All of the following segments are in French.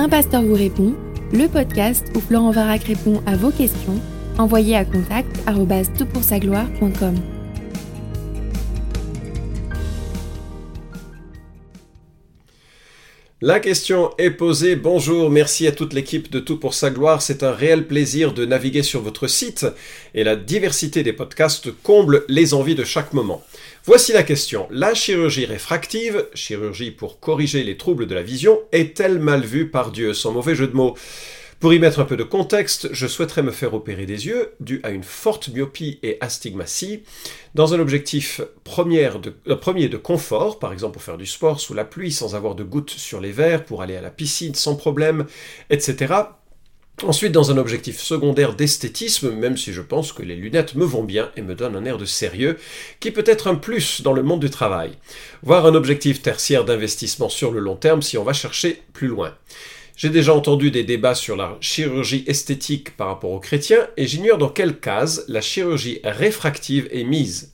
Un pasteur vous répond, le podcast où Florent Varac répond à vos questions, envoyez à contact gloire.com La question est posée. Bonjour, merci à toute l'équipe de Tout pour sa gloire. C'est un réel plaisir de naviguer sur votre site et la diversité des podcasts comble les envies de chaque moment. Voici la question. La chirurgie réfractive, chirurgie pour corriger les troubles de la vision, est-elle mal vue par Dieu? Sans mauvais jeu de mots. Pour y mettre un peu de contexte, je souhaiterais me faire opérer des yeux dû à une forte myopie et astigmatie, dans un objectif premier de, euh, premier de confort, par exemple pour faire du sport sous la pluie sans avoir de gouttes sur les verres, pour aller à la piscine sans problème, etc. Ensuite, dans un objectif secondaire d'esthétisme, même si je pense que les lunettes me vont bien et me donnent un air de sérieux, qui peut être un plus dans le monde du travail. Voire un objectif tertiaire d'investissement sur le long terme si on va chercher plus loin. J'ai déjà entendu des débats sur la chirurgie esthétique par rapport aux chrétiens et j'ignore dans quelle case la chirurgie réfractive est mise.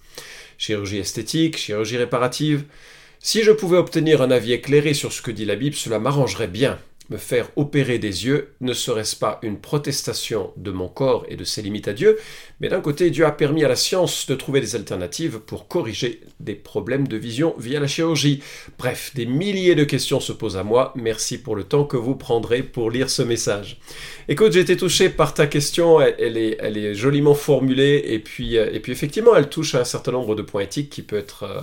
Chirurgie esthétique, chirurgie réparative. Si je pouvais obtenir un avis éclairé sur ce que dit la Bible, cela m'arrangerait bien. Me faire opérer des yeux ne serait-ce pas une protestation de mon corps et de ses limites à Dieu, mais d'un côté Dieu a permis à la science de trouver des alternatives pour corriger des problèmes de vision via la chirurgie. Bref, des milliers de questions se posent à moi, merci pour le temps que vous prendrez pour lire ce message. Écoute, j'ai été touché par ta question, elle, est, joliment formulée, et puis, euh, et puis effectivement elle touche à un certain nombre de points éthiques qui peut être, euh,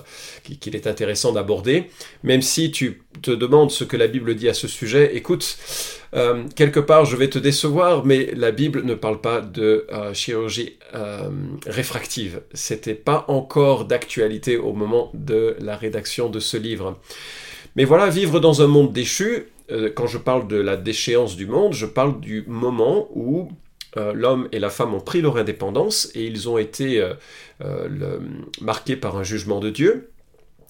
qu'il est intéressant d'aborder, même si tu te demandes ce que la Bible dit à ce sujet, écoute, euh, quelque part je vais te décevoir, mais la Bible ne parle pas de euh, chirurgie euh, réfractive. C'était pas encore d'actualité au moment de la rédaction de ce livre. Mais voilà, vivre dans un monde déchu, quand je parle de la déchéance du monde, je parle du moment où l'homme et la femme ont pris leur indépendance et ils ont été marqués par un jugement de Dieu,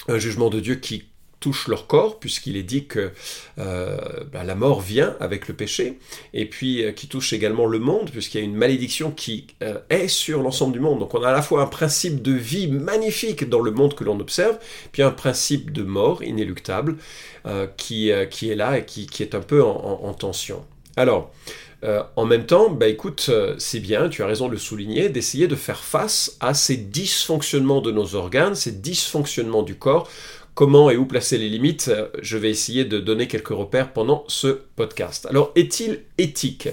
un jugement de Dieu qui touche leur corps, puisqu'il est dit que euh, bah, la mort vient avec le péché, et puis euh, qui touche également le monde, puisqu'il y a une malédiction qui euh, est sur l'ensemble du monde. Donc on a à la fois un principe de vie magnifique dans le monde que l'on observe, puis un principe de mort inéluctable qui, est là et qui, qui est un peu en, tension. Alors, en même temps, bah écoute, c'est bien, tu as raison de le souligner, d'essayer de faire face à ces dysfonctionnements de nos organes, ces dysfonctionnements du corps, comment et où placer les limites, je vais essayer de donner quelques repères pendant ce podcast. Alors, est-il éthique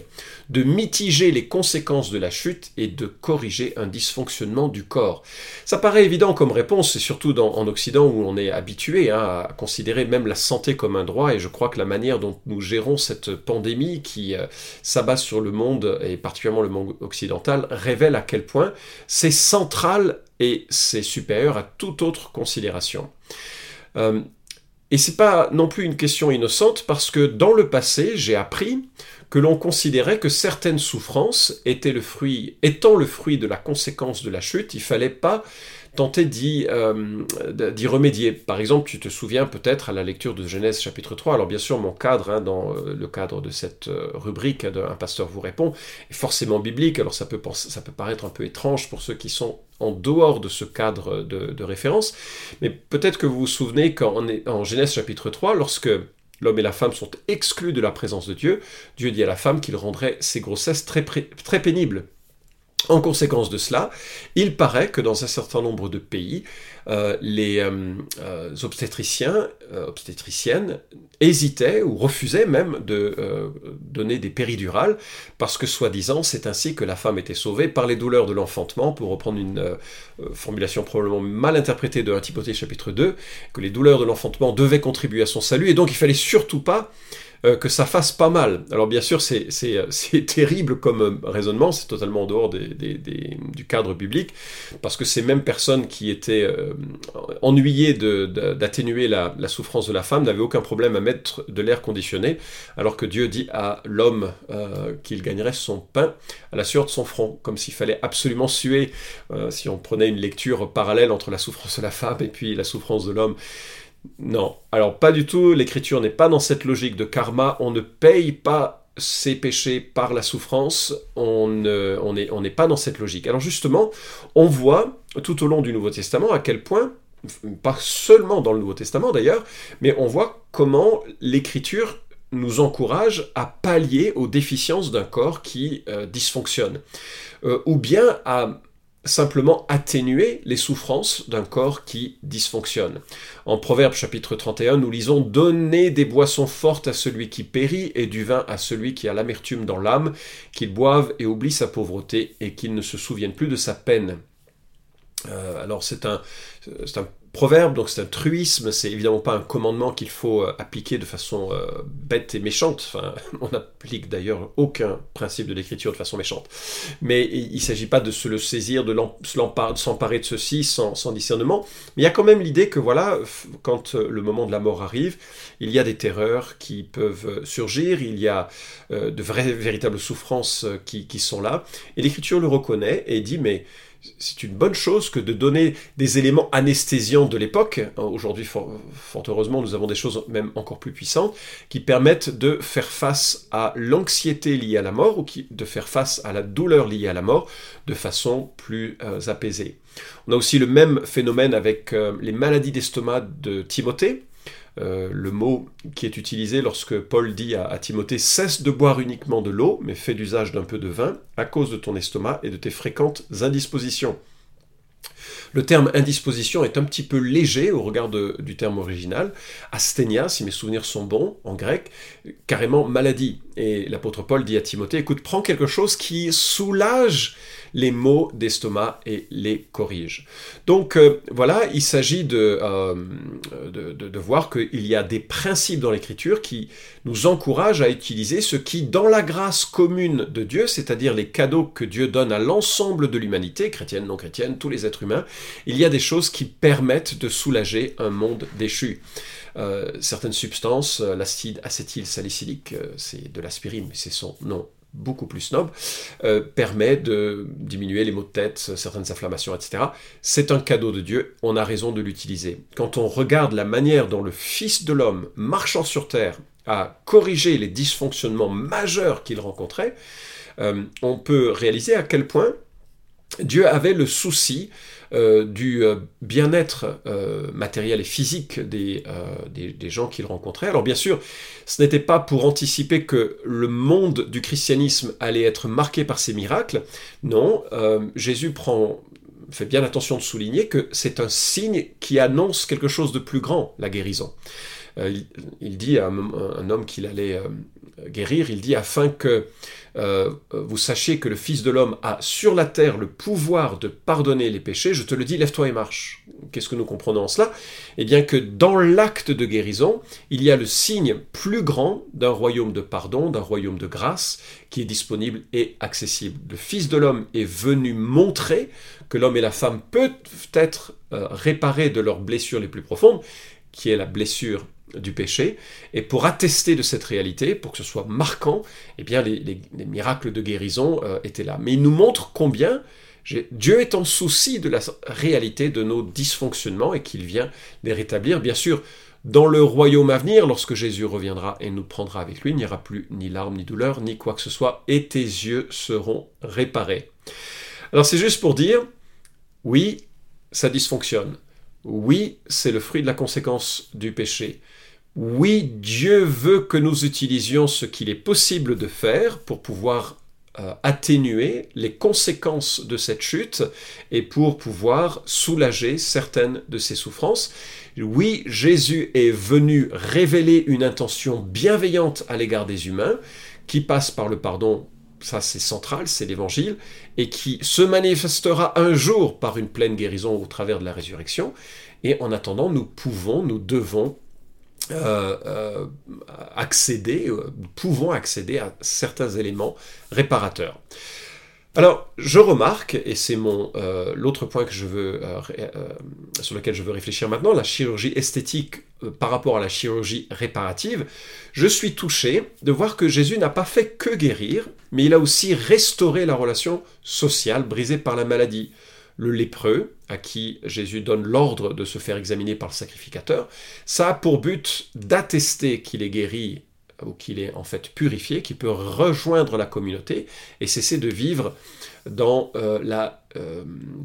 de mitiger les conséquences de la chute et de corriger un dysfonctionnement du corps? Ça paraît évident comme réponse, et surtout en Occident où on est habitué hein, à considérer même la santé comme un droit, et je crois que la manière dont nous gérons cette pandémie qui euh, s'abat sur le monde, et particulièrement le monde occidental, révèle à quel point c'est central et c'est supérieur à toute autre considération. Euh, et c'est pas non plus une question innocente parce que dans le passé, j'ai appris que l'on considérait que certaines souffrances étaient le fruit, étant le fruit de la conséquence de la chute, il fallait pas tenter euh, d'y remédier. Par exemple, tu te souviens peut-être à la lecture de Genèse chapitre 3, alors bien sûr mon cadre, hein, dans euh, le cadre de cette rubrique Un pasteur vous répond, est forcément biblique, alors ça peut, paraître un peu étrange pour ceux qui sont en dehors de ce cadre de, référence, mais peut-être que vous vous souvenez qu'en en Genèse chapitre 3, lorsque l'homme et la femme sont exclus de la présence de Dieu, Dieu dit à la femme qu'il rendrait ses grossesses très pénibles. En conséquence de cela, il paraît que dans un certain nombre de pays, euh, les euh, euh, obstétriciens, obstétriciennes hésitaient ou refusaient même de donner des péridurales parce que soi-disant c'est ainsi que la femme était sauvée par les douleurs de l'enfantement, pour reprendre une formulation probablement mal interprétée de 1 Timothée chapitre 2, que les douleurs de l'enfantement devaient contribuer à son salut et donc il fallait surtout pas euh, que ça fasse pas mal. Alors bien sûr, c'est terrible comme euh, raisonnement, c'est totalement en dehors du cadre biblique, parce que ces mêmes personnes qui étaient euh, ennuyées d'atténuer la, souffrance de la femme n'avaient aucun problème à mettre de l'air conditionné, alors que Dieu dit à l'homme qu'il gagnerait son pain à la sueur de son front, comme s'il fallait absolument suer, si on prenait une lecture parallèle entre la souffrance de la femme et puis la souffrance de l'homme. Non, alors pas du tout, l'écriture n'est pas dans cette logique de karma, on ne paye pas ses péchés par la souffrance, on n'est pas dans cette logique. Alors justement, on voit tout au long du Nouveau Testament à quel point, pas seulement dans le Nouveau Testament d'ailleurs, mais on voit comment l'écriture nous encourage à pallier aux déficiences d'un corps qui euh, dysfonctionne, euh, ou bien à simplement atténuer les souffrances d'un corps qui dysfonctionne. En Proverbe chapitre 31, nous lisons Donnez des boissons fortes à celui qui périt et du vin à celui qui a l'amertume dans l'âme, qu'il boive et oublie sa pauvreté et qu'il ne se souvienne plus de sa peine. Euh, alors c'est un, un proverbe, donc c'est un truisme, c'est évidemment pas un commandement qu'il faut euh, appliquer de façon euh, bête et méchante. On n'applique d'ailleurs aucun principe de l'écriture de façon méchante. Mais il ne s'agit pas de se le saisir, de s'emparer de ceci sans, discernement. Mais il y a quand même l'idée que voilà, quand euh, le moment de la mort arrive, il y a des terreurs qui peuvent surgir, il y a de vraies, véritables souffrances qui sont là. Et l'écriture le reconnaît et dit mais c'est une bonne chose que de donner des éléments anesthésiants de l'époque. Aujourd'hui, fort, heureusement, nous avons des choses même encore plus puissantes qui permettent de faire face à l'anxiété liée à la mort ou de faire face à la douleur liée à la mort de façon plus euh, apaisée. On a aussi le même phénomène avec euh, les maladies d'estomac de Timothée. Euh, le mot qui est utilisé lorsque Paul dit à, Timothée cesse de boire uniquement de l'eau, mais fais d'usage d'un peu de vin à cause de ton estomac et de tes fréquentes indispositions. Le terme indisposition est un petit peu léger au regard du terme original. Asthénia, si mes souvenirs sont bons, en grec, carrément maladie. Et l'apôtre Paul dit à Timothée, écoute, prends quelque chose qui soulage les maux d'estomac et les corrige. Donc euh, voilà, il s'agit euh, de, de, voir qu'il y a des principes dans l'écriture qui nous encouragent à utiliser ce qui, dans la grâce commune de Dieu, c'est-à-dire les cadeaux que Dieu donne à l'ensemble de l'humanité, chrétienne, non chrétienne, tous les êtres humains, il y a des choses qui permettent de soulager un monde déchu. Euh, certaines substances, l'acide acétylsalicylique, c'est de l'aspirine, mais c'est son nom beaucoup plus snob, euh, permet de diminuer les maux de tête, certaines inflammations, etc. C'est un cadeau de Dieu, on a raison de l'utiliser. Quand on regarde la manière dont le Fils de l'homme, marchant sur terre, a corrigé les dysfonctionnements majeurs qu'il rencontrait, euh, on peut réaliser à quel point Dieu avait le souci euh, du euh, bien-être euh, matériel et physique des, gens qu'il rencontrait. Alors bien sûr, ce n'était pas pour anticiper que le monde du christianisme allait être marqué par ces miracles. Non, Jésus prend fait bien attention de souligner que c'est un signe qui annonce quelque chose de plus grand, la guérison. il, dit à un homme qu'il allait guérir, il dit afin que euh, vous sachiez que le Fils de l'homme a sur la terre le pouvoir de pardonner les péchés, je te le dis, lève-toi et marche. Qu'est-ce que nous comprenons en cela? Eh bien que dans l'acte de guérison, il y a le signe plus grand d'un royaume de pardon, d'un royaume de grâce, qui est disponible et accessible. Le Fils de l'homme est venu montrer que l'homme et la femme peuvent être euh, réparés de leurs blessures les plus profondes, qui est la blessure du péché. Et pour attester de cette réalité, pour que ce soit marquant, eh bien les, miracles de guérison euh, étaient là. Mais il nous montre combien Dieu est en souci de la réalité de nos dysfonctionnements et qu'il vient les rétablir. Bien sûr, dans le royaume à venir, lorsque Jésus reviendra et nous prendra avec lui, il n'y aura plus ni larmes, ni douleurs, ni quoi que ce soit, et tes yeux seront réparés. Alors c'est juste pour dire, oui, ça dysfonctionne. Oui, c'est le fruit de la conséquence du péché. Oui, Dieu veut que nous utilisions ce qu'il est possible de faire pour pouvoir euh, atténuer les conséquences de cette chute et pour pouvoir soulager certaines de ces souffrances. Oui, Jésus est venu révéler une intention bienveillante à l'égard des humains qui passe par le pardon ça c'est central, c'est l'évangile, et qui se manifestera un jour par une pleine guérison au travers de la résurrection. Et en attendant, nous pouvons, nous devons euh, euh, accéder, euh, pouvons accéder à certains éléments réparateurs. Alors, je remarque, et c'est mon l'autre point que je veux, sur lequel je veux réfléchir maintenant, la chirurgie esthétique par rapport à la chirurgie réparative, je suis touché de voir que Jésus n'a pas fait que guérir, mais il a aussi restauré la relation sociale brisée par la maladie le lépreux, à qui Jésus donne l'ordre de se faire examiner par le sacrificateur, ça a pour but d'attester qu'il est guéri ou qu'il est en fait purifié, qu'il peut rejoindre la communauté et cesser de vivre dans euh, la, euh,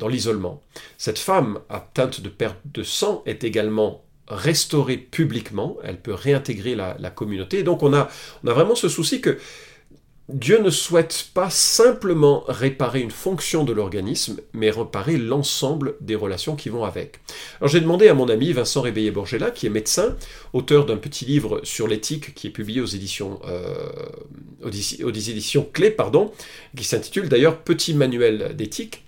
l'isolement. Cette femme atteinte de perte de sang est également restaurée publiquement, elle peut réintégrer la, communauté. Donc on a vraiment ce souci que Dieu ne souhaite pas simplement réparer une fonction de l'organisme, mais réparer l'ensemble des relations qui vont avec. Alors j'ai demandé à mon ami Vincent Réveillé-Borgella, qui est médecin, auteur d'un petit livre sur l'éthique qui est publié aux éditions, euh, aux, éditions Clés, pardon, qui s'intitule d'ailleurs Petit manuel d'éthique.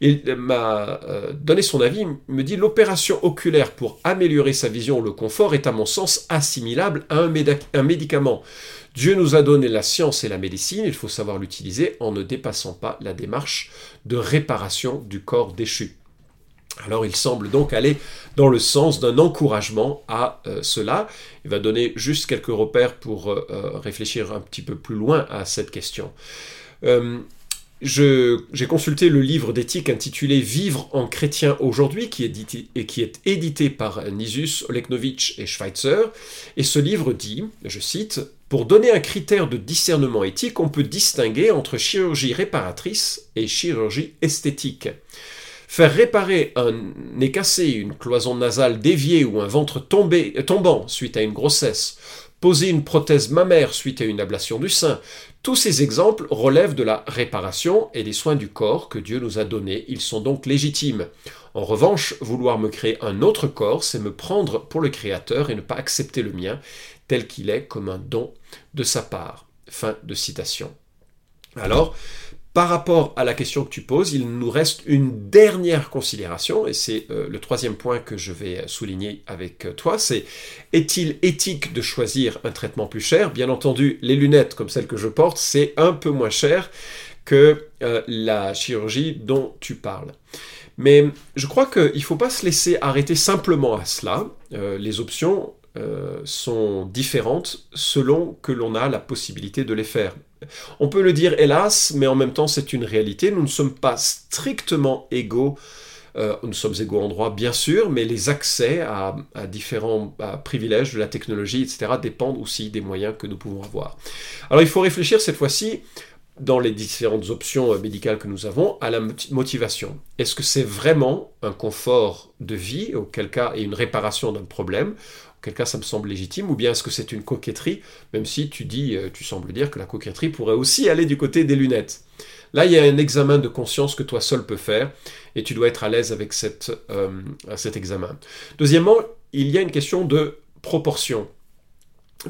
Il m'a euh, donné son avis, il me dit l'opération oculaire pour améliorer sa vision ou le confort est à mon sens assimilable à un, médicament. Dieu nous a donné la science et la médecine, il faut savoir l'utiliser en ne dépassant pas la démarche de réparation du corps déchu. Alors il semble donc aller dans le sens d'un encouragement à euh, cela. Il va donner juste quelques repères pour euh, réfléchir un petit peu plus loin à cette question. J'ai consulté le livre d'éthique intitulé Vivre en chrétien aujourd'hui, qui, est édité par Nisus, Oleknovitch et Schweitzer. Et ce livre dit, je cite, Pour donner un critère de discernement éthique, on peut distinguer entre chirurgie réparatrice et chirurgie esthétique. Faire réparer un nez cassé, une cloison nasale déviée ou un ventre tombé, tombant suite à une grossesse, poser une prothèse mammaire suite à une ablation du sein, tous ces exemples relèvent de la réparation et des soins du corps que Dieu nous a donnés, ils sont donc légitimes. En revanche, vouloir me créer un autre corps, c'est me prendre pour le Créateur et ne pas accepter le mien tel qu'il est comme un don de sa part. Fin de citation. Alors, par rapport à la question que tu poses, il nous reste une dernière considération, et c'est euh, le troisième point que je vais souligner avec euh, toi, c'est est-il éthique de choisir un traitement plus cher? Bien entendu, les lunettes comme celles que je porte, c'est un peu moins cher que euh, la chirurgie dont tu parles. Mais je crois qu'il ne faut pas se laisser arrêter simplement à cela. les options sont différentes selon que l'on a la possibilité de les faire. On peut le dire hélas, mais en même temps c'est une réalité. Nous ne sommes pas strictement égaux. Euh, nous sommes égaux en droit, bien sûr, mais les accès à, différents privilèges de la technologie, etc., dépendent aussi des moyens que nous pouvons avoir. Alors il faut réfléchir cette fois-ci dans les différentes options euh, médicales que nous avons, à la motivation. Est-ce que c'est vraiment un confort de vie, auquel cas, et une réparation d'un problème, auquel cas ça me semble légitime, ou bien est-ce que c'est une coquetterie, même si tu dis, euh, tu sembles dire que la coquetterie pourrait aussi aller du côté des lunettes. Là, il y a un examen de conscience que toi seul peux faire, et tu dois être à l'aise avec euh, cet examen. Deuxièmement, il y a une question de proportion.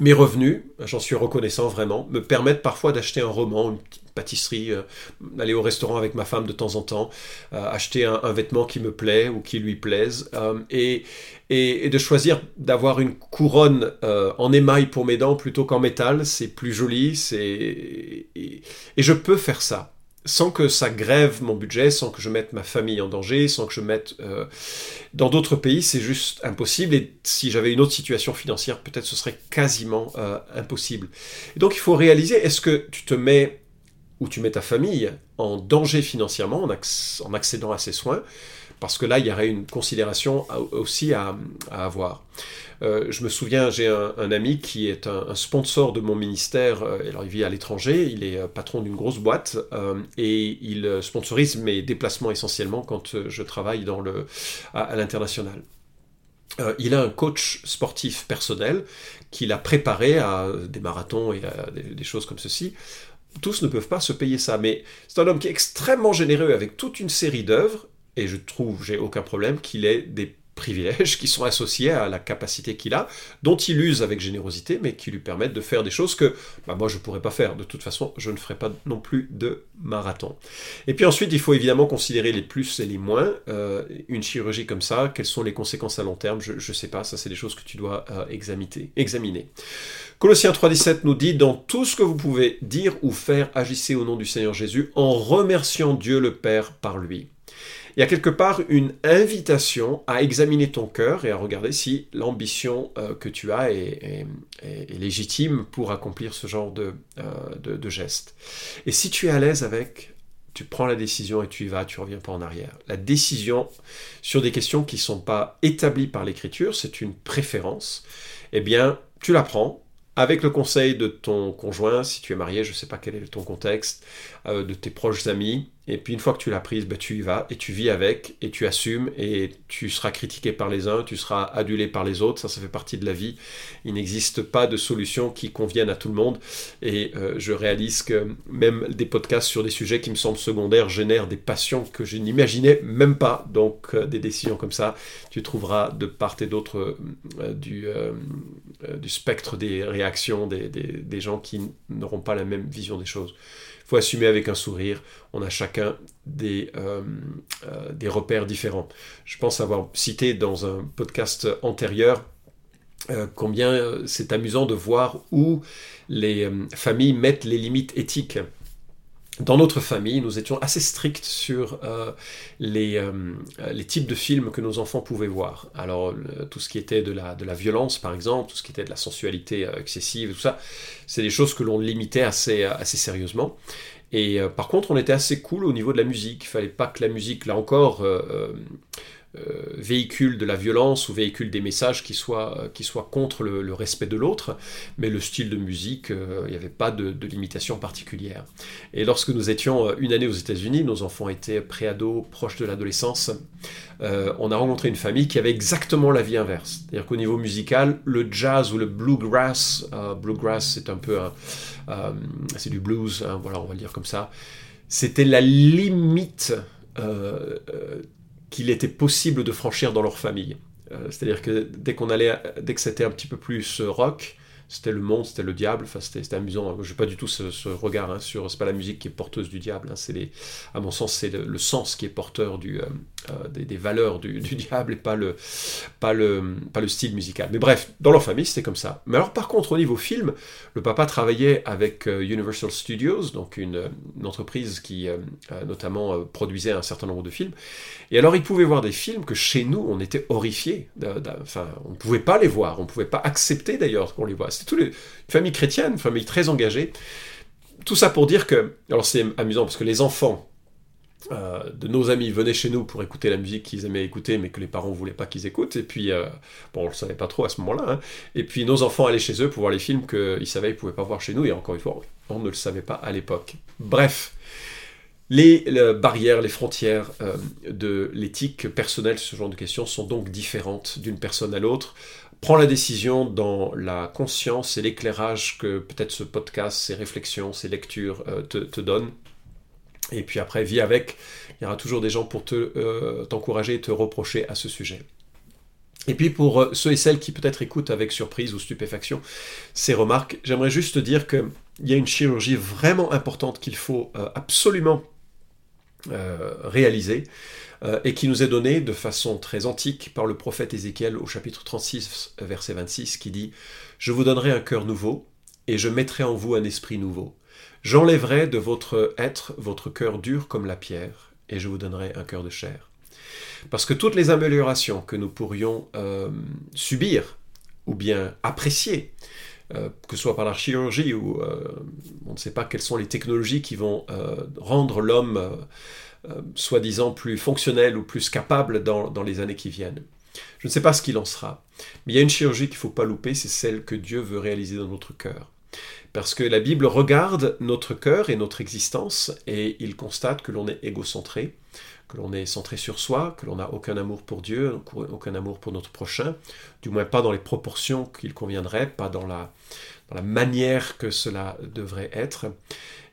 Mes revenus, j'en suis reconnaissant vraiment, me permettent parfois d'acheter un roman, une petite pâtisserie, euh, aller au restaurant avec ma femme de temps en temps, euh, acheter un, vêtement qui me plaît ou qui lui plaise, euh, et, et, de choisir d'avoir une couronne en émail pour mes dents plutôt qu'en métal, c'est plus joli, c'est et, je peux faire ça sans que ça grève mon budget, sans que je mette ma famille en danger, sans que je mette... dans d'autres pays, c'est juste impossible, et si j'avais une autre situation financière, peut-être ce serait quasiment impossible. Et donc il faut réaliser, est-ce que tu te mets où tu mets ta famille en danger financièrement en, accédant à ces soins, parce que là, il y aurait une considération aussi à, avoir. Euh, je me souviens, j'ai un, ami qui est un, sponsor de mon ministère, euh, alors il vit à l'étranger, il est euh, patron d'une grosse boîte, et il sponsorise mes déplacements essentiellement quand je travaille à, l'international. il a un coach sportif personnel qu'il a préparé à des marathons et à des choses comme ceci tous ne peuvent pas se payer ça, mais c'est un homme qui est extrêmement généreux avec toute une série d'œuvres, et je trouve, j'ai aucun problème, qu'il ait des privilèges qui sont associés à la capacité qu'il a, dont il use avec générosité, mais qui lui permettent de faire des choses que bah, moi je ne pourrais pas faire. De toute façon, je ne ferai pas non plus de marathon. Et puis ensuite, il faut évidemment considérer les plus et les moins. Euh, une chirurgie comme ça, quelles sont les conséquences à long terme? Je ne sais pas, ça c'est des choses que tu dois euh, examiner. examiner. Colossiens 3.17 nous dit, dans tout ce que vous pouvez dire ou faire, agissez au nom du Seigneur Jésus en remerciant Dieu le Père par lui il y a quelque part une invitation à examiner ton cœur et à regarder si l'ambition euh, que tu as est, légitime pour accomplir ce genre de, euh, de, geste. Et si tu es à l'aise avec, tu prends la décision et tu y vas, tu reviens pas en arrière. La décision sur des questions qui ne sont pas établies par l'écriture, c'est une préférence, eh bien, tu la prends, avec le conseil de ton conjoint, si tu es marié, je ne sais pas quel est ton contexte, euh, de tes proches amis, et puis une fois que tu l'as prise, ben, tu y vas et tu vis avec et tu assumes et tu seras critiqué par les uns, tu seras adulé par les autres, ça ça fait partie de la vie. Il n'existe pas de solution qui convienne à tout le monde et euh, je réalise que même des podcasts sur des sujets qui me semblent secondaires génèrent des passions que je n'imaginais même pas. Donc euh, des décisions comme ça, tu trouveras de part et d'autre du, du spectre des réactions des, des, des gens qui n'auront pas la même vision des choses faut assumer avec un sourire. On a chacun des, euh, euh, des repères différents. Je pense avoir cité dans un podcast antérieur euh, combien c'est amusant de voir où les familles mettent les limites éthiques dans notre famille, nous étions assez stricts sur euh, les, euh, les, types de films que nos enfants pouvaient voir. Alors, tout ce qui était de la, violence, par exemple, tout ce qui était de la sensualité euh, excessive, tout ça, c'est des choses que l'on limitait assez, sérieusement. Et par contre, on était assez cool au niveau de la musique. Il fallait pas que la musique, là encore, euh, véhicule de la violence ou véhicule des messages qui soient, euh, qui soient contre le, respect de l'autre, mais le style de musique, euh, il n'y avait pas de, limitation particulière. Et lorsque nous étions une année aux États-Unis, nos enfants étaient préados, proches de l'adolescence, on a rencontré une famille qui avait exactement la vie inverse. C'est-à-dire qu'au niveau musical, le jazz ou le bluegrass, bluegrass c'est un peu, c'est du blues, hein, voilà, on va le dire comme ça, c'était la limite qu'il était possible de franchir dans leur famille. Euh, c'est-à-dire que dès qu'on allait, dès que c'était un petit peu plus rock, c'était le monde, c'était le diable, enfin c'était amusant. Je n'ai pas du tout ce, regard hein, sur, c'est pas la musique qui est porteuse du diable, hein, les, à mon sens c'est le, sens qui est porteur du, euh, euh, des, valeurs du, diable et pas le, pas, le, pas le style musical. Mais bref, dans leur famille c'était comme ça. Mais alors par contre au niveau film, le papa travaillait avec euh, Universal Studios, donc une, entreprise qui notamment produisait un certain nombre de films, et alors il pouvait voir des films que chez nous on était horrifiés, enfin on ne pouvait pas les voir, on ne pouvait pas accepter d'ailleurs qu'on les voit c'était toute une famille chrétienne, une famille très engagée. Tout ça pour dire que, alors c'est amusant parce que les enfants euh, de nos amis venaient chez nous pour écouter la musique qu'ils aimaient écouter, mais que les parents voulaient pas qu'ils écoutent. Et puis, euh, bon, on le savait pas trop à ce moment-là. Hein. Et puis, nos enfants allaient chez eux pour voir les films qu'ils savaient qu'ils pouvaient pas voir chez nous. Et encore une fois, on ne le savait pas à l'époque. Bref, les, barrières, les frontières euh, de l'éthique personnelle, ce genre de questions, sont donc différentes d'une personne à l'autre prends la décision dans la conscience et l'éclairage que peut-être ce podcast, ces réflexions, ces lectures euh, te, donnent. Et puis après, vis avec. Il y aura toujours des gens pour te, euh, t'encourager et te reprocher à ce sujet. Et puis pour euh, ceux et celles qui peut-être écoutent avec surprise ou stupéfaction ces remarques, j'aimerais juste te dire qu'il y a une chirurgie vraiment importante qu'il faut absolument réaliser. Euh, et qui nous est donné de façon très antique par le prophète Ézéchiel au chapitre 36, verset 26, qui dit Je vous donnerai un cœur nouveau, et je mettrai en vous un esprit nouveau. J'enlèverai de votre être votre cœur dur comme la pierre, et je vous donnerai un cœur de chair. Parce que toutes les améliorations que nous pourrions euh, subir, ou bien apprécier, euh, que ce soit par la chirurgie ou on ne sait pas quelles sont les technologies qui vont rendre l'homme euh, soi-disant plus fonctionnel ou plus capable dans, les années qui viennent. Je ne sais pas ce qu'il en sera. Mais il y a une chirurgie qu'il ne faut pas louper, c'est celle que Dieu veut réaliser dans notre cœur. Parce que la Bible regarde notre cœur et notre existence et il constate que l'on est égocentré, que l'on est centré sur soi, que l'on n'a aucun amour pour Dieu, aucun amour pour notre prochain, du moins pas dans les proportions qu'il conviendrait, pas dans la, dans la manière que cela devrait être.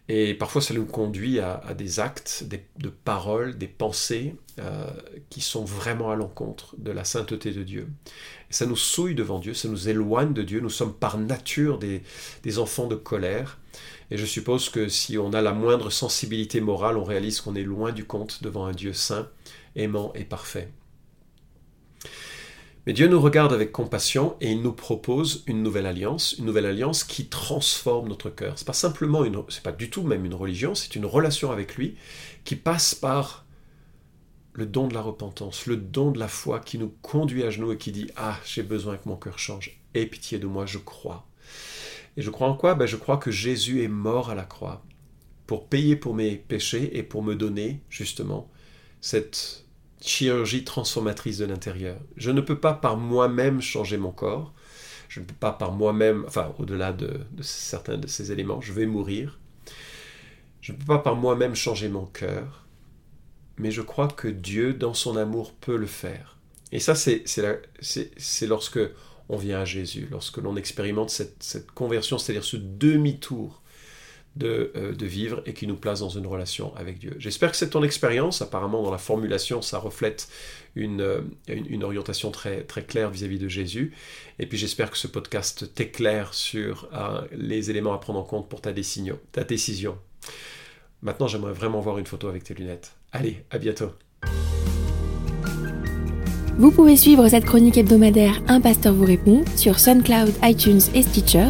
Et parfois, ça nous conduit à, des actes, des, de paroles, des pensées euh, qui sont vraiment à l'encontre de la sainteté de Dieu. Et ça nous souille devant Dieu, ça nous éloigne de Dieu. Nous sommes par nature des, des enfants de colère. Et je suppose que si on a la moindre sensibilité morale, on réalise qu'on est loin du compte devant un Dieu saint, aimant et parfait. Mais Dieu nous regarde avec compassion et il nous propose une nouvelle alliance, une nouvelle alliance qui transforme notre cœur. C'est pas simplement une, c'est pas du tout même une religion, c'est une relation avec lui qui passe par le don de la repentance, le don de la foi qui nous conduit à genoux et qui dit ah j'ai besoin que mon cœur change. Aie pitié de moi, je crois. Et je crois en quoi? Ben, Je crois que Jésus est mort à la croix pour payer pour mes péchés et pour me donner justement cette chirurgie transformatrice de l'intérieur. Je ne peux pas par moi-même changer mon corps. Je ne peux pas par moi-même, enfin au-delà de, certains de ces éléments, je vais mourir. Je ne peux pas par moi-même changer mon cœur, mais je crois que Dieu, dans son amour, peut le faire. Et ça, c'est lorsque on vient à Jésus, lorsque l'on expérimente cette conversion, c'est-à-dire ce demi-tour euh, de, vivre et qui nous place dans une relation avec Dieu. J'espère que c'est ton expérience. Apparemment, dans la formulation, ça reflète une, euh, une, orientation très, très claire vis-à-vis de Jésus. Et puis j'espère que ce podcast t'éclaire sur euh, les éléments à prendre en compte pour ta décision. Ta décision. Maintenant, j'aimerais vraiment voir une photo avec tes lunettes. Allez, à bientôt. Vous pouvez suivre cette chronique hebdomadaire Un pasteur vous répond sur SoundCloud, iTunes et Stitcher